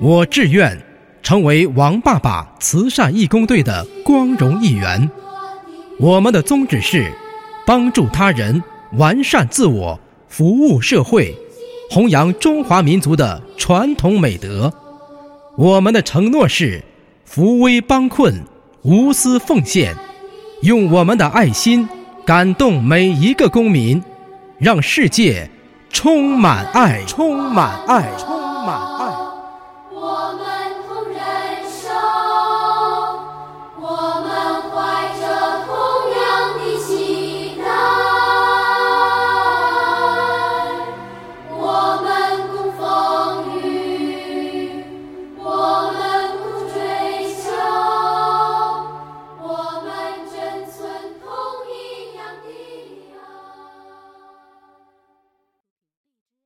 我志愿成为王爸爸慈善义工队的光荣一员。我们的宗旨是帮助他人完善自我服务社会弘扬中华民族的传统美德。我们的承诺是扶危帮困无私奉献。用我们的爱心感动每一个公民让世界充满爱。充满爱充满爱。